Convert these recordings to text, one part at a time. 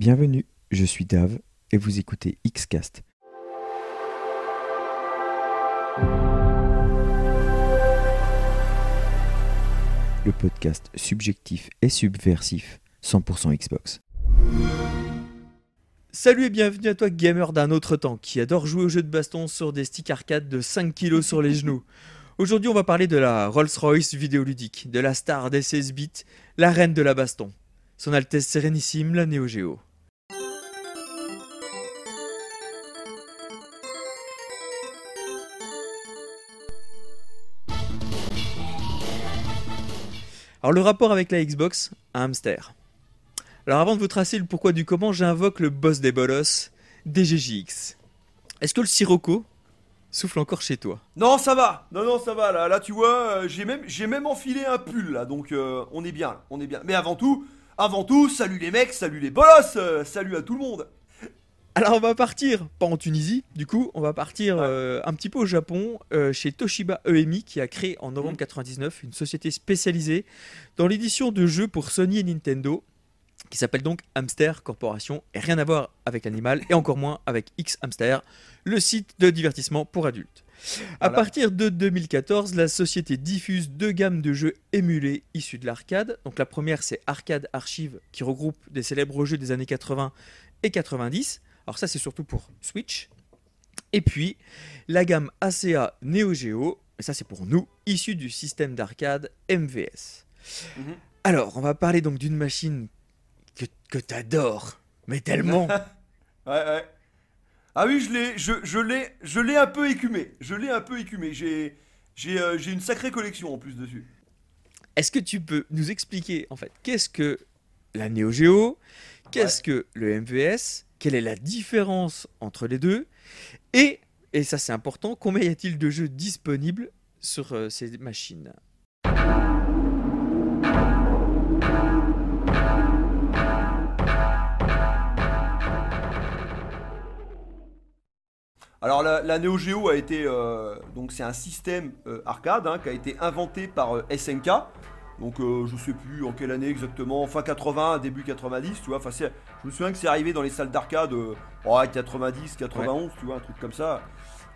Bienvenue, je suis Dave et vous écoutez Xcast. Le podcast subjectif et subversif 100% Xbox. Salut et bienvenue à toi gamer d'un autre temps qui adore jouer aux jeux de baston sur des sticks arcade de 5 kg sur les genoux. Aujourd'hui on va parler de la Rolls-Royce vidéoludique, de la star des 16 bits, la reine de la baston. Son Altesse Sérénissime, la Neo Geo. Alors le rapport avec la Xbox, un hamster. Alors avant de vous tracer le pourquoi du comment, j'invoque le boss des bolos, DGJX. Est-ce que le Sirocco souffle encore chez toi? Non, ça va. Non, non, ça va. Là, là tu vois, euh, j'ai même, même enfilé un pull là, donc euh, on est bien, on est bien. Mais avant tout, avant tout, salut les mecs, salut les bolos, euh, salut à tout le monde. Alors on va partir, pas en Tunisie, du coup, on va partir euh, un petit peu au Japon, euh, chez Toshiba EMI, qui a créé en novembre Mhm. 99 une société spécialisée dans l'édition de jeux pour Sony et Nintendo, qui s'appelle donc Hamster Corporation, et rien à voir avec l'animal, et encore moins avec X Hamster, le site de divertissement pour adultes. À Voilà. partir de 2014, la société diffuse deux gammes de jeux émulés issus de l'arcade. Donc la première, c'est Arcade Archive, qui regroupe des célèbres jeux des années 80 et 90. Alors ça, c'est surtout pour Switch. Et puis, la gamme ACA Neo Geo, et ça c'est pour nous, issu du système d'arcade MVS. Mhm. Alors, on va parler donc d'une machine que, que t'adores, mais tellement. Ouais, ouais. Ah oui, je l'ai, je, je l'ai, je l'ai un peu écumé. Je l'ai un peu écumé. J'ai, j'ai, euh, j'ai une sacrée collection en plus dessus. Est-ce que tu peux nous expliquer en fait qu'est-ce que la Neo Geo, qu'est-ce que le MVS, quelle est la différence entre les deux? Et, et ça c'est important, combien y a-t-il de jeux disponibles sur euh, ces machines? Alors la, la Neo Geo a été, euh, donc c'est un système euh, arcade hein, qui a été inventé par SNK. Donc euh, je sais plus en quelle année exactement, fin 80, début 90, tu vois. Enfin, je me souviens que c'est arrivé dans les salles d'arcade, euh, ouais, 90, 91, tu vois, un truc comme ça.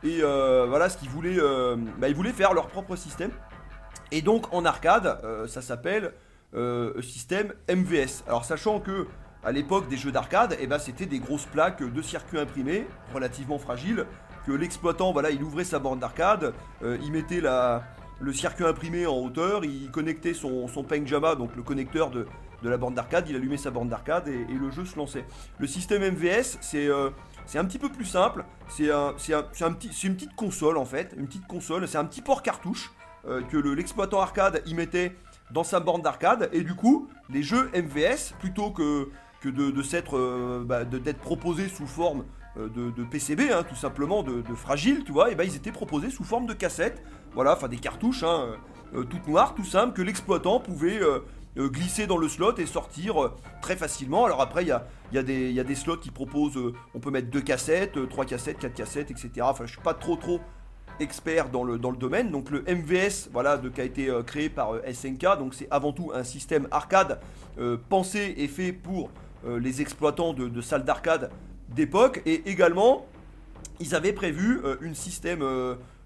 Et euh, voilà, ce qu'ils voulaient, euh, bah, ils voulaient faire leur propre système. Et donc en arcade, euh, ça s'appelle euh, système MVS. Alors sachant que à l'époque des jeux d'arcade, eh ben, c'était des grosses plaques de circuits imprimés, relativement fragiles, que l'exploitant, voilà, il ouvrait sa borne d'arcade, euh, il mettait la, le circuit imprimé en hauteur, il connectait son, son Pengjama, donc le connecteur de, de la borne d'arcade, il allumait sa borne d'arcade et, le jeu se lançait. Le système MVS, c'est euh, c'est un petit peu plus simple, c'est un, un- une petite console en fait, une petite console, c'est un petit port cartouche euh, que le- l'exploitant arcade y mettait dans sa borne d'arcade et du coup les jeux MVS plutôt que, que de, s'être euh, bah, d'être proposés sous forme de, PCB hein, tout simplement de, de fragile tu vois et ben ils étaient proposés sous forme de cassettes voilà enfin des cartouches hein, euh, euh, toutes noires tout simple que l'exploitant pouvait euh, glisser dans le slot et sortir très facilement alors après il y a, des- slots qui proposent on peut mettre deux cassettes trois cassettes quatre cassettes etc enfin je suis pas trop trop expert dans le, domaine. Donc le MVS, voilà, de, qui a été créé par SNK. Donc c'est avant tout un système arcade pensé et fait pour les exploitants de, de salles d'arcade d'époque. Et également, ils avaient prévu euh, une système,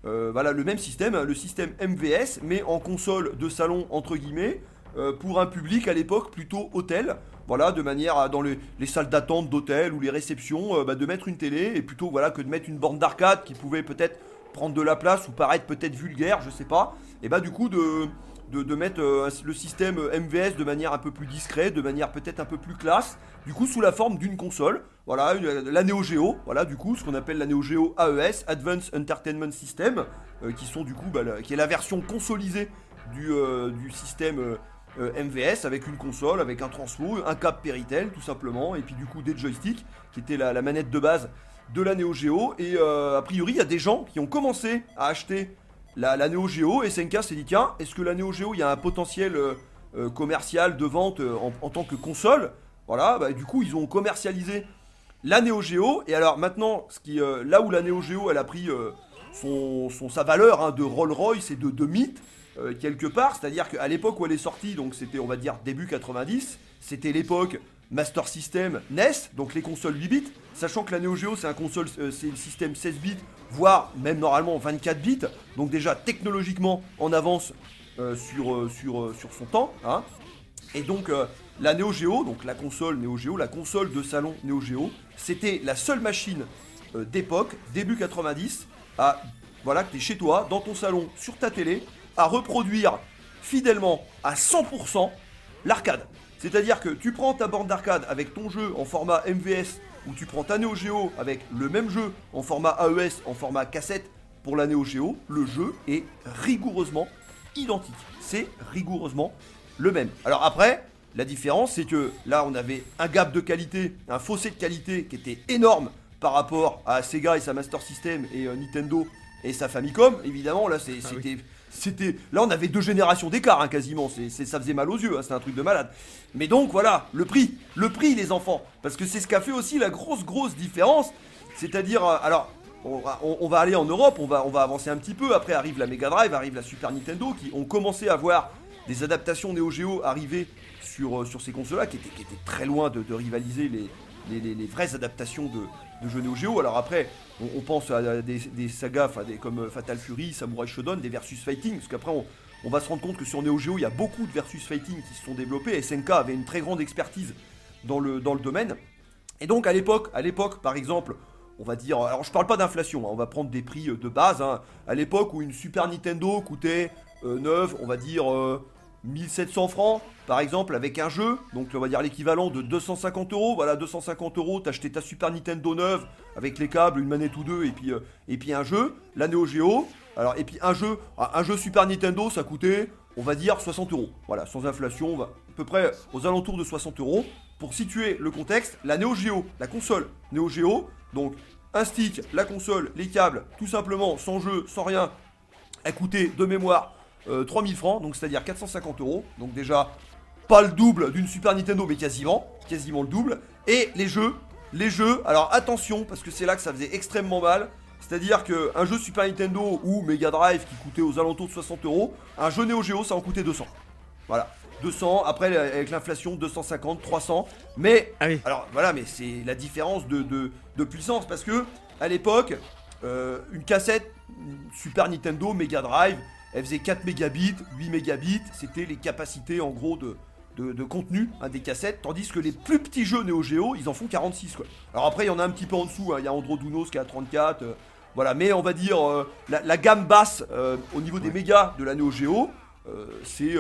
euh, voilà, le même système, le système MVS, mais en console de salon entre guillemets, euh, pour un public à l'époque plutôt hôtel. Voilà, de manière dans les, les salles d'attente d'hôtel ou les réceptions, euh, bah, de mettre une télé et plutôt voilà que de mettre une borne d'arcade qui pouvait peut-être prendre de la place ou paraître peut-être vulgaire, je sais pas. Et bah du coup de, de, mettre euh, le système MVS de manière un peu plus discrète, de manière peut-être un peu plus classe, du coup sous la forme d'une console. Voilà, une- la Neo Geo, voilà du coup ce qu'on appelle la Neo Geo AES, Advanced Entertainment System, euh, qui sont du coup bah, qui est la version consolisée du, euh, système euh, euh, MVS avec une console, avec un transfo, un câble Péritel tout simplement, et puis du coup des joysticks qui était la, la manette de base de la Neo Geo. Et euh, a priori, il y a des gens qui ont commencé à acheter la, la Neo Geo. SNK s'est dit tiens, est-ce que la Neo Geo, il y a un potentiel euh, euh, commercial de vente euh, en, tant que console? Voilà, bah, du coup, ils ont commercialisé la Neo Geo. Et alors maintenant, ce qui, là où la Neo Geo, elle a pris son, sa valeur hein, de Rolls-Royce et de, de mythe, quelque part, c'est-à-dire qu'à l'époque où elle est sortie, donc c'était on va dire début 90, c'était l'époque Master System, NES, donc les consoles 8 bits, sachant que la Neo Geo c'est un console, euh, système 16 bits, voire même normalement 24 bits, donc déjà technologiquement en avance euh, sur, euh, sur, son temps. hein. Et donc la Neo Geo, donc la console Neo Geo, la console de salon Neo Geo, c'était la seule machine d'époque, début 90, à voilà que t'es chez toi, dans ton salon, sur ta télé, à reproduire fidèlement à 100% l'arcade. C'est-à-dire que tu prends ta borne d'arcade avec ton jeu en format MVS ou tu prends ta Neo Geo avec le même jeu en format AES, en format cassette pour la Neo Geo, le jeu est rigoureusement identique. C'est rigoureusement le même. Alors après, la différence c'est que là on avait un gap de qualité, un fossé de qualité qui était énorme par rapport à Sega et sa Master System et euh, Nintendo et sa Famicom. Évidemment là Ah oui. C'était c'était là on avait deux générations d'écart hein, quasiment. C'est ça faisait mal aux yeux hein, c'est un truc de malade. Mais donc voilà le prix. Le prix les enfants. Parce que c'est ce qu'a fait aussi la grosse grosse différence. C'est-à-dire euh, alors on va, aller en Europe on va avancer un petit peu. Après arrive la Mega Drive arrive la Super Nintendo qui ont commencé à voir des adaptations Neo Geo arriver sur, euh, ces consoles là qui étaient, très loin de, rivaliser les vraies adaptations de, de jeux Neo Geo. Alors après, on, pense à des, sagas comme euh, Fatal Fury, Samurai Shodown, des versus fighting, parce qu'après on, va se rendre compte que sur Neo Geo, il y a beaucoup de versus fighting qui se sont développés. SNK avait une très grande expertise dans le, domaine. Et donc à l'époque, à l'époque, par exemple, on va dire, alors je parle pas d'inflation, hein, on va prendre des prix euh, de base. hein. À l'époque où une Super Nintendo coûtait euh, neuve, on va dire euh, 1700 francs, par exemple, avec un jeu, donc on va dire l'équivalent de 250 euros. Voilà, 250 euros, t'achetais ta Super Nintendo neuve avec les câbles, une manette ou deux, et puis, euh, et puis un jeu, la Neo Geo. Alors, et puis un jeu, un jeu Super Nintendo, ça coûtait, on va dire 60 euros. Voilà, sans inflation, on va à peu près aux alentours de 60 euros. Pour situer le contexte, la Neo Geo, la console Neo Geo, donc un stick, la console, les câbles, tout simplement, sans jeu, sans rien, a coûté de mémoire euh, 3000 francs, donc c'est-à-dire 450 euros. Donc déjà, pas le double d'une Super Nintendo, mais quasiment, quasiment le double. Et les jeux, les jeux, alors attention, parce que c'est là que ça faisait extrêmement mal. C'est-à-dire qu'un jeu Super Nintendo ou Mega Drive qui coûtait aux alentours de 60 euros, un jeu Neo Geo ça en coûtait 200. Voilà, 200, après avec l'inflation 250, 300. Mais Ah oui. alors voilà, mais c'est la différence de, de- de puissance parce que à l'époque, euh, une cassette Super Nintendo, Mega Drive, elle faisait 4 mégabits, 8 mégabits, c'était les capacités en gros de, de, de contenu hein, des cassettes, tandis que les plus petits jeux Neo Geo, ils en font 46 quoi. Alors après, il y en a un petit peu en dessous, hein, il y a Andro Dunos qui à 34, euh, voilà, mais on va dire euh, la, la gamme basse euh, au niveau des mégas de la Neo Geo, c'est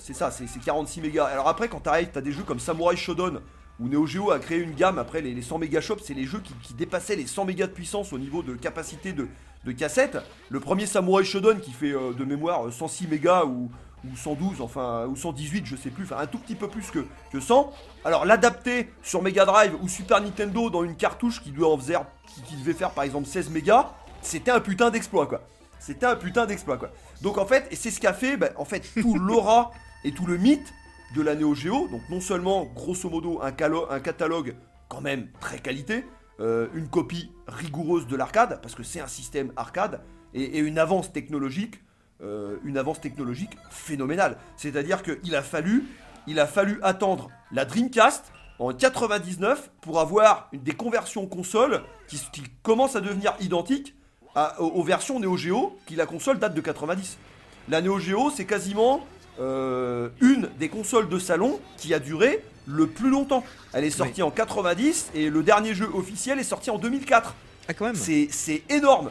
c'est ça, c'est c'est 46 mégas. Alors après, quand t'arrives, t'as des jeux comme Samurai Shodown, où Neo Geo a créé une gamme, après les, les 100 mégas shops, c'est les jeux qui, dépassaient les 100 mégas de puissance au niveau de capacité de, de cassette. Le premier Samurai Shodown qui fait euh, de mémoire euh, 106 mégas ou, ou 112, enfin, ou 118, je sais plus, enfin un tout petit peu plus que, que 100. Alors l'adapter sur Mega Drive ou Super Nintendo dans une cartouche qui, devait faire par exemple 16 mégas, c'était un putain d'exploit quoi. C'était un putain d'exploit quoi. Donc en fait, et c'est ce qu'a fait, bah, en fait, tout l'aura et tout le mythe de la Neo Geo. Donc non seulement, grosso modo, un, catalogue quand même très qualité, euh, une copie rigoureuse de l'arcade, parce que c'est un système arcade, et, une avance technologique, euh, une avance technologique phénoménale. C'est-à-dire qu'il a fallu, attendre la Dreamcast en 99 pour avoir des conversions consoles qui, commencent à devenir identiques aux versions Neo Geo, qui la console date de 90. La Neo Geo, c'est quasiment euh, une des consoles de salon qui a duré le plus longtemps. Elle est sortie en 90 et le dernier jeu officiel est sorti en 2004. Ah, quand même. C'est énorme.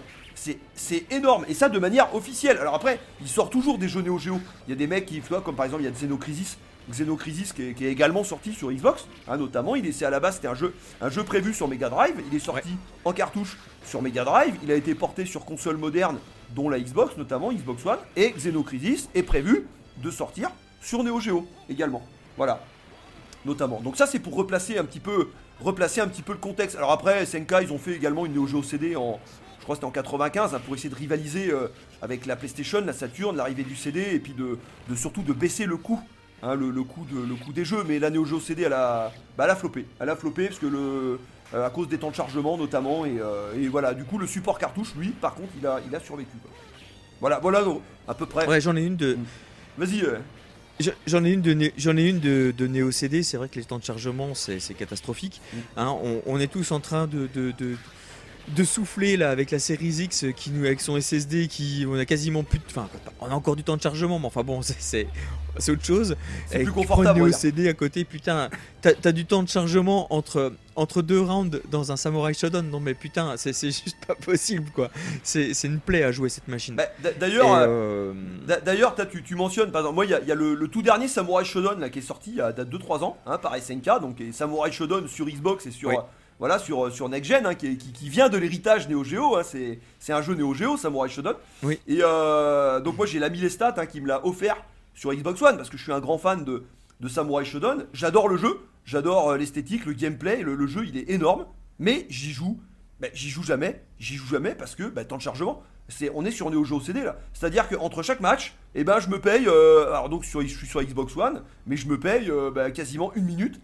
C'est énorme. Et ça de manière officielle. Alors après, il sort toujours des jeux Neo Geo. Il y a des mecs qui, tu vois, comme par exemple, il y a Xenocrisis. Xenocrisis qui est, qui est également sorti sur Xbox, hein, notamment. Il est, à la base, c'était un jeu, un jeu prévu sur Mega Drive. Il est sorti en cartouche sur Mega Drive. Il a été porté sur console moderne, dont la Xbox, notamment Xbox One. Et Xenocrisis est prévu de sortir sur Neo Geo également. Voilà notamment. Donc ça c'est pour replacer un petit peu replacer un petit peu le contexte. Alors après SNK ils ont fait également une Neo Geo CD en je crois que c'était en 95 hein, pour essayer de rivaliser euh, avec la PlayStation, la Saturn, l'arrivée du CD et puis de, de surtout de baisser le coût hein, le, le coût de, le coût des jeux mais la Neo Geo CD elle a bah, elle a floppé. Elle a floppé parce que le euh, à cause des temps de chargement notamment et, euh, et voilà du coup le support cartouche lui par contre il a il a survécu quoi. Voilà voilà donc, à peu près. Ouais, j'en ai une de. Vas-y euh, Je- J'en ai une de j'en ai une de, de Neo CD. C'est vrai que les temps de chargement c'est catastrophique. Mm. Hein, on, on est tous en train de, de, de, de souffler là avec la série X qui nous avec son SSD qui on a quasiment plus de, enfin on a encore du temps de chargement mais enfin bon c'est autre chose. C'est Et plus confortable, Neo CD à côté putain t'as as du temps de chargement entre entre deux rounds dans un Samurai Shodown non mais putain c'est juste pas possible quoi. C'est une plaie à jouer cette machine. Bah, D'ailleurs, euh, euh, D'a- D'ailleurs, tu, tu mentionnes, par exemple, moi, il y a, il y a le, le tout dernier Samurai Shodown là, qui est sorti il y a 2-3 ans hein, par SNK, donc et Samurai Shodown sur Xbox et sur, Oui. Voilà, sur, euh, sur Next Gen, hein, qui, qui- qui vient de l'héritage Neo Geo. hein, c'est c'est un jeu Neo Geo, Samurai Shodown. Oui. Et euh, donc, moi, j'ai l'ami Lestat hein, qui me l'a offert sur Xbox One parce que je suis un grand fan de, de Samurai Shodown. J'adore le jeu, j'adore euh, l'esthétique, le gameplay, le, le jeu il est énorme, mais j'y joue. bah, j'y joue jamais, j'y joue jamais parce que bah, temps de chargement, c'est on est sur Neo Geo CD là. C'est-à-dire qu'entre chaque match, eh ben je me paye, euh, alors donc sur, je suis sur Xbox One, mais je me paye euh, bah, quasiment une minute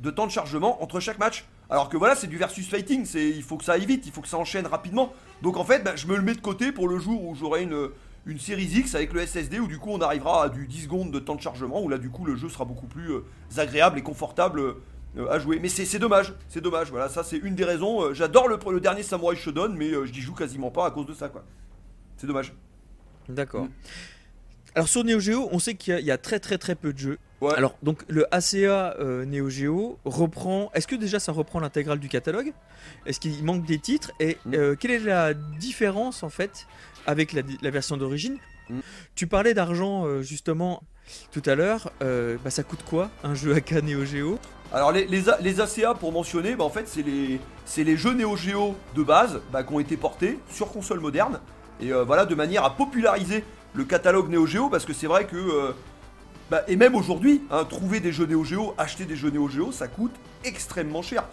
de temps de chargement entre chaque match. Alors que voilà, c'est du versus fighting, c'est il faut que ça aille vite, il faut que ça enchaîne rapidement. Donc en fait, bah, je me le mets de côté pour le jour où j'aurai une une série X avec le SSD où du coup on arrivera à du 10 secondes de temps de chargement où là du coup le jeu sera beaucoup plus euh, agréable et confortable euh, à jouer. Mais c'est c'est dommage, c'est dommage. Voilà, ça c'est une des raisons. Euh, J'adore le, le dernier Samurai Shodown, mais euh, je n'y joue quasiment pas à cause de ça quoi. C'est dommage. D'accord. Mm. Alors sur Neo Geo, on sait qu'il y, y a très très très peu de jeux. Ouais. Alors donc le ACA euh, Neo Geo reprend. Est-ce que déjà ça reprend l'intégrale du catalogue? Est-ce qu'il manque des titres? Et Mm. euh, quelle est la différence en fait avec la, la version d'origine? Mm. Tu parlais d'argent euh, justement tout à l'heure. Bah, ça coûte quoi un jeu AK Neo Geo? Alors les, les, A- les ACA pour mentionner, bah, en fait c'est les, c'est les jeux Neo Geo de base bah, qui ont été portés sur console moderne et voilà de manière à populariser le catalogue Neo Geo parce que c'est vrai que bah, et même aujourd'hui hein, trouver des jeux Neo Geo, acheter des jeux Neo Geo ça coûte extrêmement cher.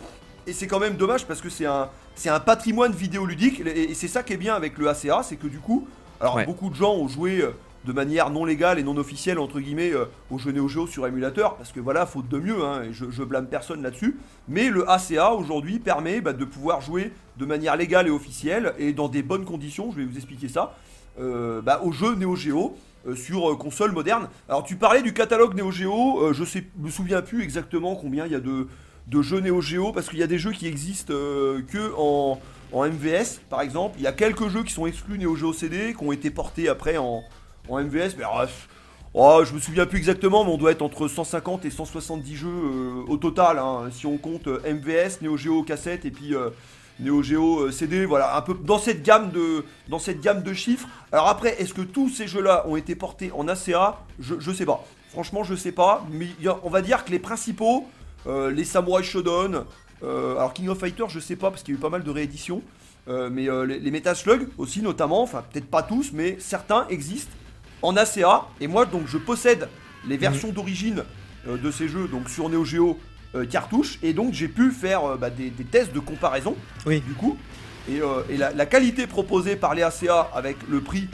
Et c'est quand même dommage parce que c'est un c'est un patrimoine vidéoludique et, et c'est ça qui est bien avec le ACA c'est que du coup alors Ouais. beaucoup de gens ont joué euh, de manière non légale et non officielle entre guillemets euh, aux jeux Neo Geo sur émulateur parce que voilà faute de mieux hein, et je, je blâme personne là-dessus. Mais le ACA aujourd'hui permet bah, de pouvoir jouer de manière légale et officielle et dans des bonnes conditions je vais vous expliquer ça euh, bah, aux jeux Neo Geo euh, sur euh, console moderne. Alors tu parlais du catalogue Neo Geo euh, je sais me souviens plus exactement combien il y a de, jeux Neo Geo parce qu'il y a des jeux qui existent que en MVS par exemple, il y a quelques jeux qui sont exclus Neo Geo CD, qui ont été portés après en, MVS, mais pff, oh, je me souviens plus exactement, mais on doit être entre 150 et 170 jeux au total, hein, si on compte MVS, Neo Geo cassette et puis Neo Geo euh, CD, voilà, un peu dans cette gamme de, dans cette gamme de chiffres. Alors après, est-ce que tous ces jeux-là ont été portés en ACA je, je sais pas. Franchement, je sais pas, mais a- on va dire que les principaux, euh, les Samurai Shodown, euh, alors King of Fighters, je sais pas parce qu'il y a eu pas mal de rééditions. Euh, mais les, les Metal Slug aussi notamment, enfin peut-être pas tous, mais certains existent en ACA. Et moi donc je possède les versions d'origine de ces jeux donc sur Neo Geo cartouche et donc j'ai pu faire euh, bah, des, des tests de comparaison Oui. du coup. Et, euh, et la, la qualité proposée par les ACA avec le prix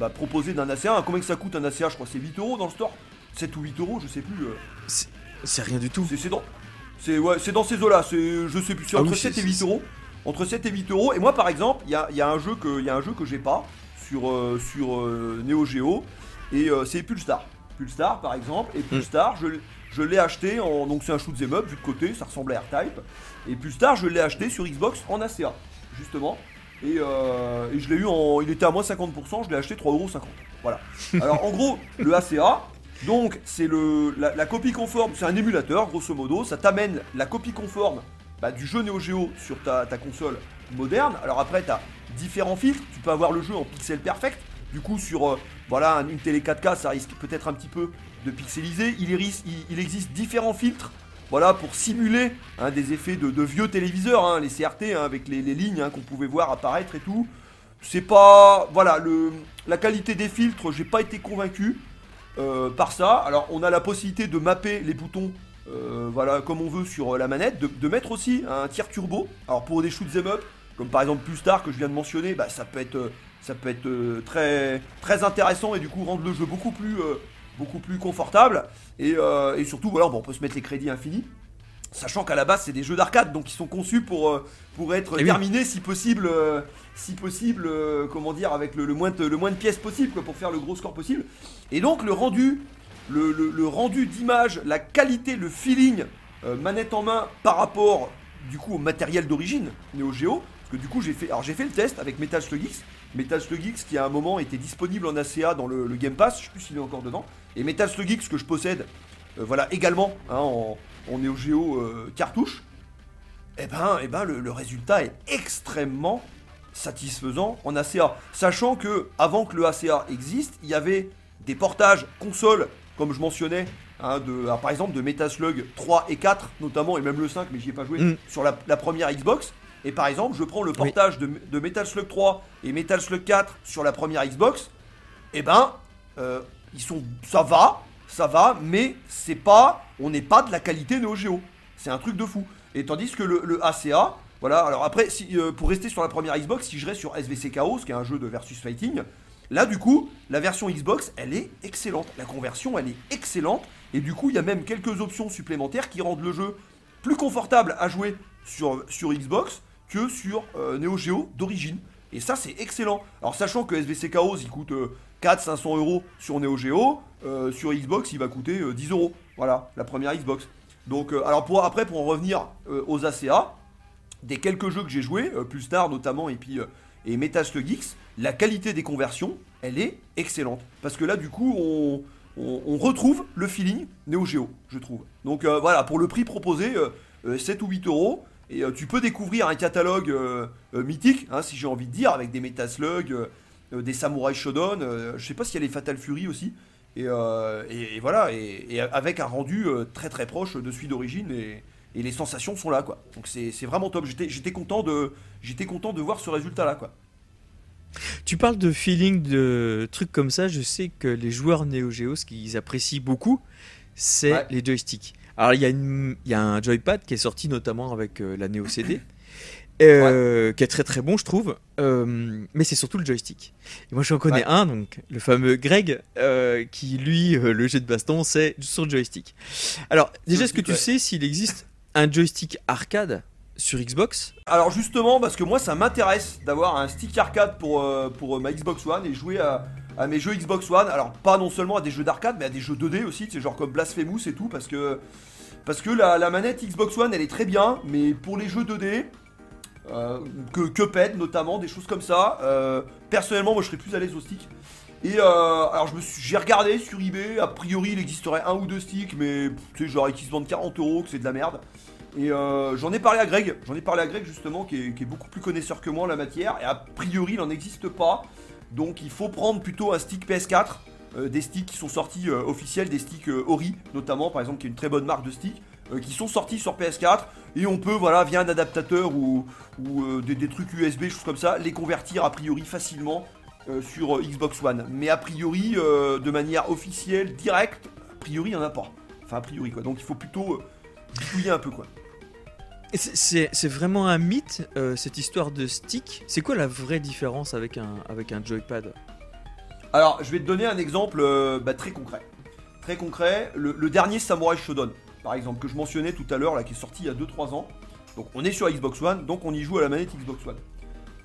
bah, proposé d'un ACA, hein, combien que ça coûte un ACA Je crois c'est 8 euros dans le store. 7 ou 8 euros, je sais plus. euh, C'est rien du tout. c'est dans, c'est ouais, c'est dans ces eaux-là. C'est, je sais plus, c'est Ah entre oui, 7 c'est- et 8 c'est- euros. Entre 7 et 8 euros. Et moi, par exemple, il y a, il y a un jeu que, il y a un jeu que j'ai pas sur euh, sur euh, Neo Geo et euh, c'est Pulstar. Pulstar, par exemple. Et Pulstar, je, je l'ai acheté en donc c'est un shoot 'em up vu de côté, ça ressemblait à R-Type. Et Pulstar, je l'ai acheté sur Xbox en ACA, justement. Et, euh, et je l'ai eu en. Il était à moins 50%, je l'ai acheté 3,50€. Voilà. Alors en gros, le ACA, donc c'est le la, la copie conforme, c'est un émulateur grosso modo, ça t'amène la copie conforme bah, du jeu Neo Geo sur ta, ta console moderne. Alors après, tu as différents filtres, tu peux avoir le jeu en pixel perfect. Du coup, sur euh, voilà un- une télé 4K, ça risque peut-être un petit peu de pixeliser. Il, existe différents filtres voilà, pour simuler hein, des effets de, vieux téléviseurs, hein, les CRT hein, avec les, lignes qu'on pouvait voir apparaître et tout. C'est pas. Voilà, la qualité des filtres, j'ai pas été convaincu euh, par ça. Alors, on a la possibilité de mapper les boutons. euh, voilà, comme on veut sur la manette, de, mettre aussi un tir turbo. Alors pour des shoots 'em up, comme par exemple Pulstar que je viens de mentionner, bah, ça peut être, euh, ça peut être euh, très, très intéressant et du coup rendre le jeu beaucoup plus, euh, beaucoup plus confortable. Et, et surtout, voilà, bon, on peut se mettre les crédits infinis. Sachant qu'à la base c'est des jeux d'arcade donc ils sont conçus pour, pour être Eh oui. terminés si possible, si possible, comment dire, avec le, le moins de, le moins de pièces possible quoi, pour faire le gros score possible. Et donc le rendu, le, le- le rendu d'image, la qualité, le feeling, euh, manette en main par rapport du coup au matériel d'origine Neo Geo. Que du coup j'ai fait, alors j'ai fait le test avec Metal Slug X. Metal Slug X qui à un moment était disponible en ACA dans le, le Game Pass, je sais plus s'il est encore dedans. Et Metal Slug X que je possède, euh, voilà également hein, en, en Neo Geo euh, cartouche. Et ben, eh ben le, le résultat est extrêmement satisfaisant en ACA. Sachant que avant que le ACA existe, il y avait des portages console, comme je mentionnais, hein, de, alors, par exemple de Metal Slug 3 et 4 notamment, et même le 5, mais j'y ai pas joué, Mm. sur la, la première Xbox. Et par exemple, je prends le portage de, de Metal Slug 3 et Metal Slug 4 sur la première Xbox. Et ben, euh, ils sont, ça va, ça va, mais c'est pas, on n'est pas de la qualité Neo Geo. C'est un truc de fou. Et tandis que le, le ACA, voilà. Alors après, si, euh, pour rester sur la première Xbox, si je reste sur SVC Chaos, qui est un jeu de versus fighting, là du coup, la version Xbox, elle est excellente. La conversion, elle est excellente. Et du coup, il y a même quelques options supplémentaires qui rendent le jeu plus confortable à jouer sur, sur Xbox que sur euh, Neo Geo d'origine. Et ça, c'est excellent. Alors, sachant que SVC Chaos, il coûte 400-500 euros sur Neo Geo, euh, sur Xbox, il va coûter euh, 10 euros. Voilà, la première Xbox. Donc, euh, alors pour, après, pour en revenir euh, aux ACA, des quelques jeux que j'ai joués, euh, plus tard notamment, et puis euh, et X, la qualité des conversions, elle est excellente. Parce que là, du coup, on, on, retrouve le feeling Neo Geo, je trouve. Donc euh, voilà, pour le prix proposé, euh, euh, 7 ou 8 euros, et euh, tu peux découvrir un catalogue euh, euh, mythique, hein, si j'ai envie de dire, avec des Metal Slug, euh, euh, des Samurai Shodown, je sais pas s'il y a les Fatal Fury aussi. Et, et- et voilà, et, et avec un rendu très très proche de celui d'origine, et, et les sensations sont là, quoi. Donc c'est vraiment top. J'étais j'étais content de j'étais content de voir ce résultat là, quoi. Tu parles de feeling, de trucs comme ça. Je sais que les joueurs Neo Geo, ce qu'ils apprécient beaucoup, c'est Ouais. les joysticks. Alors, il y, y a un joypad qui est sorti notamment avec euh, la Neo CD, euh, qui est très très bon, je trouve. Euh, mais c'est surtout le joystick. Et moi, j'en connais Ouais. un, donc le fameux Greg, euh, qui lui, le jet de baston, c'est sur joystick. Alors, déjà, est-ce que tu ouais. sais s'il existe un joystick arcade sur Xbox? Alors justement, parce que moi ça m'intéresse d'avoir un stick arcade pour, pour ma Xbox One et jouer à, à mes jeux Xbox One. Alors pas non seulement à des jeux d'arcade, mais à des jeux 2D aussi, c'est genre comme Blasphemous et tout, parce que parce que la, manette Xbox One elle est très bien, mais pour les jeux 2D, euh, que Cuphead notamment, des choses comme ça, euh, personnellement moi je serais plus à l'aise au stick. Et euh, alors je me suis, j'ai regardé sur eBay, a priori il existerait un ou deux sticks, mais tu sais genre qui se vendent 40 euros, que c'est de la merde. Et j'en ai parlé à Greg, j'en ai parlé à Greg justement, qui est, qui est beaucoup plus connaisseur que moi en la matière, et a priori il n'en existe pas. Donc il faut prendre plutôt un stick PS4, euh, des sticks qui sont sortis euh, officiels, des sticks euh, Ori notamment, par exemple, qui est une très bonne marque de sticks, qui sont sortis sur PS4, et on peut, voilà, via un adaptateur ou, des, trucs USB, choses comme ça, les convertir a priori facilement sur Xbox One. Mais a priori, de manière officielle, directe, a priori il n'y en a pas. Enfin, a priori quoi. Donc il faut plutôt bidouiller un peu quoi. C'est- vraiment un mythe, euh, cette histoire de stick. C'est quoi la vraie différence avec un, joypad? Alors, je vais te donner un exemple euh, bah, très concret. Très concret, le, dernier Samurai Shodown, par exemple, que je mentionnais tout à l'heure, qui est sorti il y a 2-3 ans. Donc, on est sur Xbox One, donc on y joue à la manette Xbox One.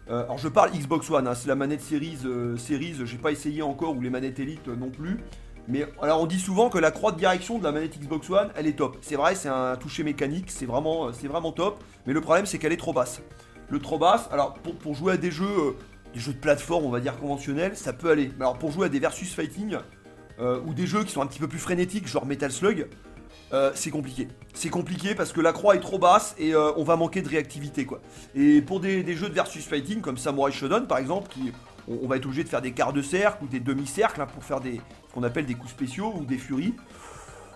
Euh, alors, je parle Xbox One, hein, c'est la manette Series, Series, j'ai pas essayé encore, ou les manettes Elite non plus. Mais alors, on dit souvent que la croix de direction de la manette Xbox One, elle est top. C'est vrai, c'est un toucher mécanique, c'est vraiment, euh, top. Mais le problème, c'est qu'elle est trop basse. Le trop basse, alors, pour, jouer à des jeux. euh, des jeux de plateforme, on va dire conventionnels, ça peut aller. Mais alors pour jouer à des versus fighting euh, ou des jeux qui sont un petit peu plus frénétiques, genre Metal Slug, c'est compliqué. C'est compliqué parce que la croix est trop basse et on va manquer de réactivité quoi. Et pour des, des jeux de versus fighting comme Samurai Shodown par exemple, qui on, on va être obligé de faire des quarts de cercle ou des demi-cercles hein, pour faire des ce qu'on appelle des coups spéciaux ou des furies.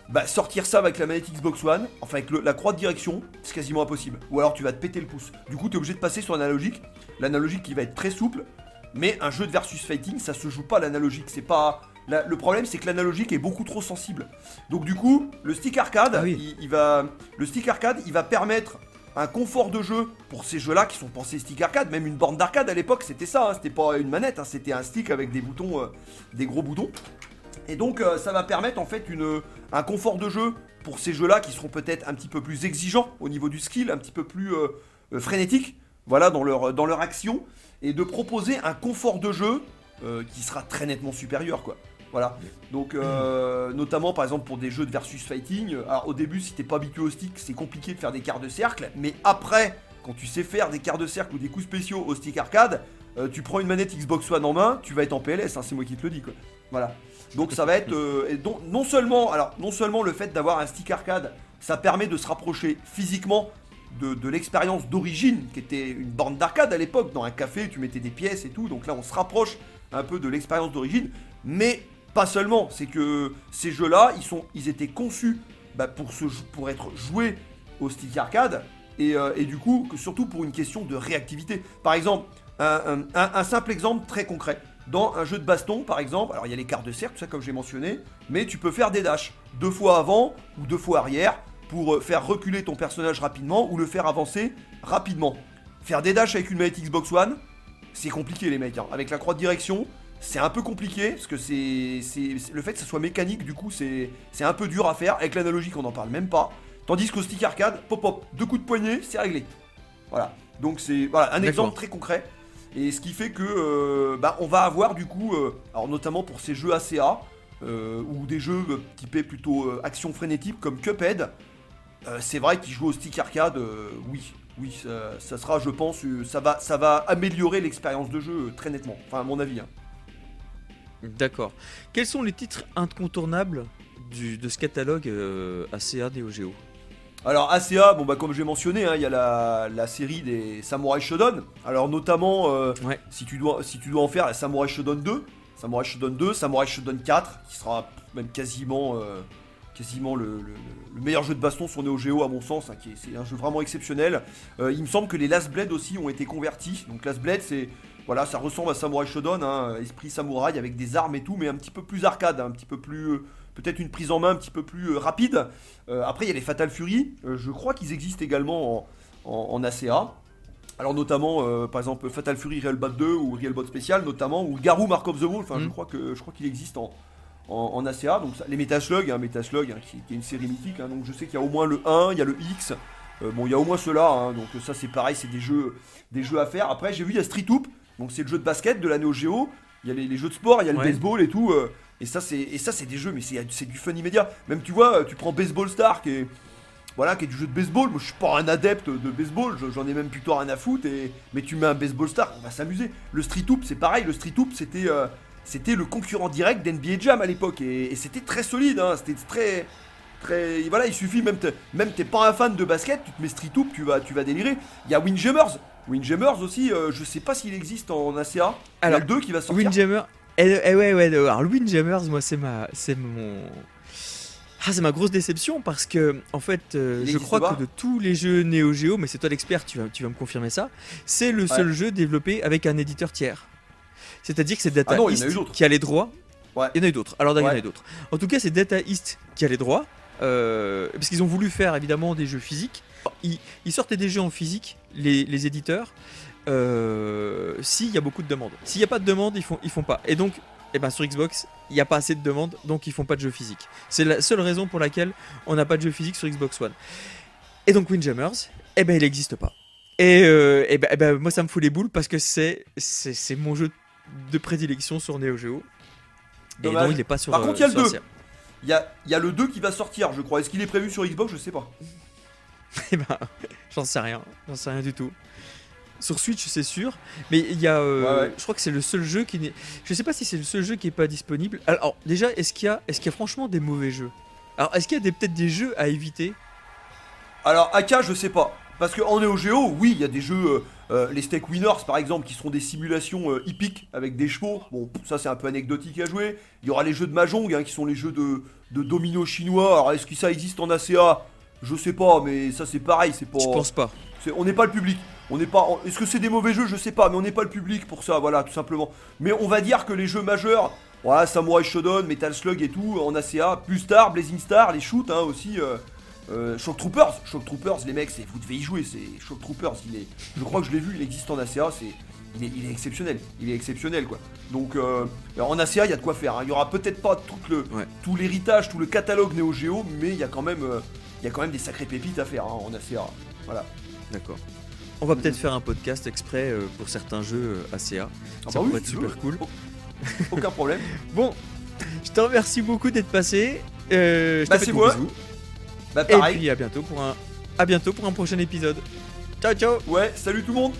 Bah sortir ça avec la manette Xbox One, enfin avec le- la croix de direction, c'est quasiment impossible. Ou alors tu vas te péter le pouce. Du coup, tu es obligé de passer sur l'analogique, l'analogique qui va être très souple, mais un jeu de versus fighting, ça se joue pas à l'analogique, c'est pas la- le problème c'est que l'analogique est beaucoup trop sensible. Donc du coup, le stick arcade, Ah oui. il, il va le stick arcade, il va permettre un confort de jeu pour ces jeux-là qui sont pensés stick arcade, même une borne d'arcade à l'époque, c'était ça, hein, c'était pas une manette, hein, c'était un stick avec des boutons euh, des gros boutons. Et donc euh, ça va permettre en fait une, un confort de jeu pour ces jeux-là qui seront peut-être un petit peu plus exigeants au niveau du skill, un petit peu plus euh, euh, frénétiques, voilà, dans leur, dans leur action, et de proposer un confort de jeu euh, qui sera très nettement supérieur, quoi. Voilà. Donc, euh, notamment par exemple pour des jeux de versus fighting. Alors, au début, si t'es pas habitué au stick, c'est compliqué de faire des quarts de cercle. Mais après, quand tu sais faire des quarts de cercle ou des coups spéciaux au stick arcade, euh, tu prends une manette Xbox One en main, tu vas être en PLS. hein, c'est moi qui te le dis, quoi. Voilà. Donc, ça va être. euh, donc, non seulement, alors, non seulement le fait d'avoir un stick arcade, ça permet de se rapprocher physiquement de, de l'expérience d'origine, qui était une borne d'arcade à l'époque. Dans un café, tu mettais des pièces et tout. Donc là, on se rapproche un peu de l'expérience d'origine. Mais pas seulement, c'est que ces jeux-là, ils, sont, ils étaient conçus bah, pour, se, pour être joués au stick arcade. Et, euh, et du coup, surtout pour une question de réactivité. Par exemple, un simple exemple très concret. Dans un jeu de baston, par exemple, alors il y a les quarts de cercle, tout ça comme j'ai mentionné, mais tu peux faire des dashs, deux fois avant ou deux fois arrière, pour euh, faire reculer ton personnage rapidement ou le faire avancer rapidement. Faire des dashs avec une manette Xbox One, c'est compliqué les mecs. hein. Avec la croix de direction, c'est un peu compliqué, parce que c'est le fait que ça soit mécanique, du coup, c'est c'est un peu dur à faire. Avec l'analogique, on n'en parle même pas. Tandis qu'au stick arcade, pop pop, deux coups de poignet, c'est réglé. Voilà. Donc c'est voilà, un D'accord. exemple très concret. Et ce qui fait que euh, bah, on va avoir du coup, euh, alors notamment pour ces jeux ACA, euh, ou des jeux typés plutôt action frénétique comme Cuphead, c'est vrai qu'ils jouent au stick arcade, oui, oui, ça, ça sera, je pense, ça va, ça va améliorer l'expérience de jeu très nettement. Enfin, à mon avis. hein. D'accord. Quels sont les titres incontournables du- de ce catalogue euh, ACA Neo Geo? Alors ACA, bon bah comme j'ai mentionné, hein, il y a la, la série des Samurai Shodown. Alors notamment, euh, Ouais. si, tu dois, si tu dois en faire la Samurai Shodown 2, Samurai Shodown 2, Samurai Shodown 4, qui sera même quasiment, euh, quasiment le, le- le meilleur jeu de baston sur Neo Geo à mon sens, hein, qui est, c'est un jeu vraiment exceptionnel. Euh, il me semble que les Last Blade aussi ont été convertis. Donc Last Blade, c'est voilà, ça ressemble à Samurai Shodown, hein, esprit samouraï avec des armes et tout, mais un petit peu plus arcade, hein, un petit peu plus, euh, peut-être une prise en main un petit peu plus euh, rapide. Euh, après, il y a les Fatal Fury. Je crois qu'ils existent également en, en- en ACA. Alors notamment, par exemple, Fatal Fury Real Bot 2 ou Real Bot Spécial, notamment, ou Garou Mark of the Wolf. Enfin, je Mm. je crois qu'il existe en, en, en ACA. Donc ça- les Metaslug, hein, Metaslug, hein, qui, qui est une série mythique. hein. donc je sais qu'il y a au moins le 1, il y a le X. Euh, bon, il y a au moins ceux-là. hein. donc ça, c'est pareil, c'est des jeux, des jeux à faire. Après, j'ai vu il y a Street Hoop. Donc c'est le jeu de basket de la Neo Geo. Il y a les, les jeux de sport, il y a le Ouais. baseball et tout. euh, et ça, c'est et ça, c'est des jeux, mais c'est c'est du fun immédiat. Même tu vois, tu prends Baseball Star qui est voilà, qui est du jeu de baseball. Moi, je suis pas un adepte de baseball, je- j'en ai même plutôt rien à foutre. Et... Mais tu mets un baseball star, on va s'amuser. Le street hoop, c'est pareil. Le street hoop, c'était euh, c'était le concurrent direct d'NBA Jam à l'époque. Et, et c'était très solide, hein, c'était très. Très, voilà, il suffit, même t'es, même t'es pas un fan de basket, tu te mets street hoop, tu vas, tu vas délirer. Il y a Windjammers, Windjammers aussi, euh, je sais pas s'il existe en ACA. Il y a Alors, le 2 qui va sortir. Windjammer. Eh, eh ouais, ouais, alors Windjammers, moi, c'est ma, c'est mon. Ah, c'est ma grosse déception parce que, en fait, euh, je crois pas que de tous les jeux Neo Geo, mais c'est toi l'expert, tu vas, tu vas me confirmer ça, c'est le seul jeu développé avec un éditeur tiers. C'est-à-dire que c'est Data Ah non, East a qui a les droits. Ouais. Il y en a eu d'autres. Alors, il y en a Ouais. eu d'autres. En tout cas, c'est Data East qui a les droits. euh, parce qu'ils ont voulu faire évidemment des jeux physiques. Ils, ils sortaient des jeux en physique, les, les éditeurs, euh, s'il y a beaucoup de demandes. S'il n'y a pas de demande, ils font, ils font pas. Et donc, eh ben, sur Xbox, il n'y a pas assez de demandes, donc ils font pas de jeux physiques. C'est la seule raison pour laquelle on n'a pas de jeux physiques sur Xbox One. Et donc Windjammers, eh ben, il n'existe pas. Et, euh, eh ben, eh ben, moi, ça me fout les boules parce que c'est, mon jeu de prédilection sur Neo Geo. Et Dommage. non, il n'est pas sur Par euh, contre, il y a le sur 2. ACA. Il y a, y a le 2 qui va sortir, je crois. Est-ce qu'il est prévu sur Xbox? Je sais pas. Eh ben, j'en sais rien, j'en sais rien du tout. Sur Switch, c'est sûr, mais il y a, euh, Ouais, ouais. je crois que c'est le seul jeu qui n'est, je sais pas si c'est le seul jeu qui est pas disponible. Alors déjà, est-ce qu'il y a, est-ce qu'il y a franchement des mauvais jeux? Alors est-ce qu'il y a des- peut-être des jeux à éviter? Alors, AK, je sais pas. Parce qu'en Neo Geo, oui, il y a des jeux, euh, euh, les Steak Winners par exemple, qui seront des simulations euh, hippiques avec des chevaux. Bon, ça c'est un peu anecdotique à jouer. Il y aura les jeux de Mahjong, hein, qui sont les jeux de, de domino chinois. Alors, est-ce que ça existe en ACA Je sais pas, mais ça c'est pareil, c'est pas. Je pense pas. on n'est pas le public. On n'est pas. Est-ce que c'est des mauvais jeux? Je sais pas, mais on n'est pas le public pour ça, voilà, tout simplement. Mais on va dire que les jeux majeurs, voilà, Samurai Shodown, Metal Slug et tout, en ACA, plus tard, Blazing Star, les shoots hein, aussi. euh, euh, Shock Troopers, Shock Troopers, les mecs, c'est, vous devez y jouer. C'est Shock Troopers. Il est, je crois que je l'ai vu, il existe en ACA. C'est, il est, il est exceptionnel. Il est exceptionnel, quoi. Donc, euh, en ACA, il y a de quoi faire. hein. Il y aura peut-être pas tout le, Ouais. tout l'héritage, tout le catalogue Neo Geo, mais il y a quand même, euh, il y a quand même des sacrées pépites à faire hein, en ACA. Voilà. D'accord. On va peut-être faire un podcast exprès euh, bah pour certains jeux euh, ACA. Ah Ça pourrait si être veux. super cool. Aucun problème. Bon, Je te remercie beaucoup d'être passé. Euh, je Bah, c'est moi. bisous. Bah Et pareil. puis à bientôt pour un à bientôt pour un prochain épisode. Ciao ciao. Ouais, salut tout le monde